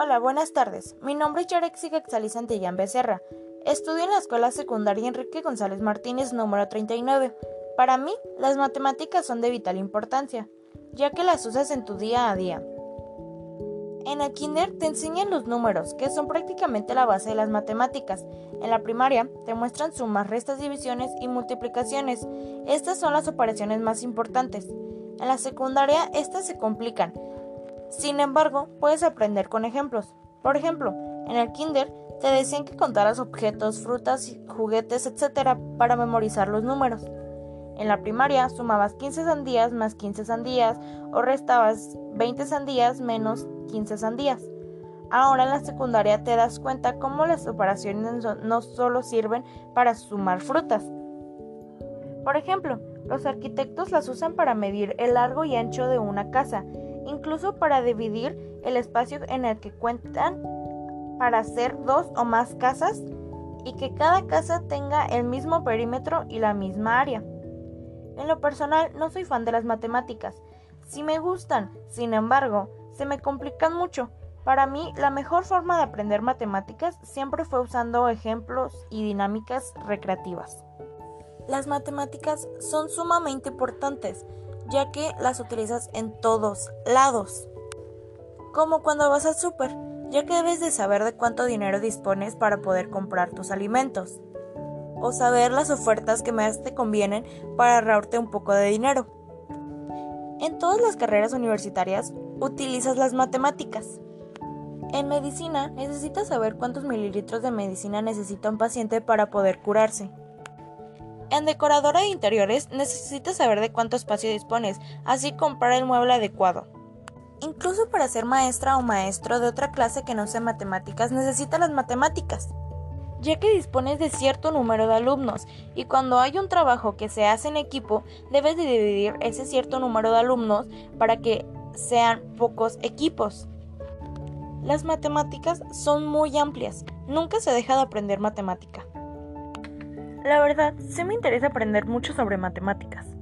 Hola, buenas tardes. Mi nombre es Yarexi Gaxali Santillán Becerra. Estudio en la Escuela Secundaria Enrique González Martínez número 39. Para mí, las matemáticas son de vital importancia, ya que las usas en tu día a día. En el kinder te enseñan los números, que son prácticamente la base de las matemáticas. En la primaria te muestran sumas, restas, divisiones y multiplicaciones. Estas son las operaciones más importantes. En la secundaria estas se complican, sin embargo, puedes aprender con ejemplos. Por ejemplo, en el kinder te decían que contaras objetos, frutas, juguetes, etc. para memorizar los números. En la primaria sumabas 15 sandías más 15 sandías o restabas 20 sandías menos 15 sandías. Ahora en la secundaria te das cuenta cómo las operaciones no solo sirven para sumar frutas. Por ejemplo, los arquitectos las usan para medir el largo y ancho de una casa incluso para dividir el espacio en el que cuentan para hacer dos o más casas y que cada casa tenga el mismo perímetro y la misma área. En lo personal no soy fan de las matemáticas. Si me gustan, sin embargo, se me complican mucho. Para mí, la mejor forma de aprender matemáticas siempre fue usando ejemplos y dinámicas recreativas. Las matemáticas son sumamente importantes, ya que las utilizas en todos lados. Como cuando vas al súper, ya que debes de saber de cuánto dinero dispones para poder comprar tus alimentos. O saber las ofertas que más te convienen para ahorrarte un poco de dinero. En todas las carreras universitarias utilizas las matemáticas. En medicina necesitas saber cuántos mililitros de medicina necesita un paciente para poder curarse. En decoradora de interiores necesitas saber de cuánto espacio dispones, así comprar el mueble adecuado. Incluso para ser maestra o maestro de otra clase que no sea matemáticas necesitas las matemáticas, ya que dispones de cierto número de alumnos y cuando hay un trabajo que se hace en equipo debes de dividir ese cierto número de alumnos para que sean pocos equipos. Las matemáticas son muy amplias, nunca se deja de aprender matemática. La verdad, sí me interesa aprender mucho sobre matemáticas.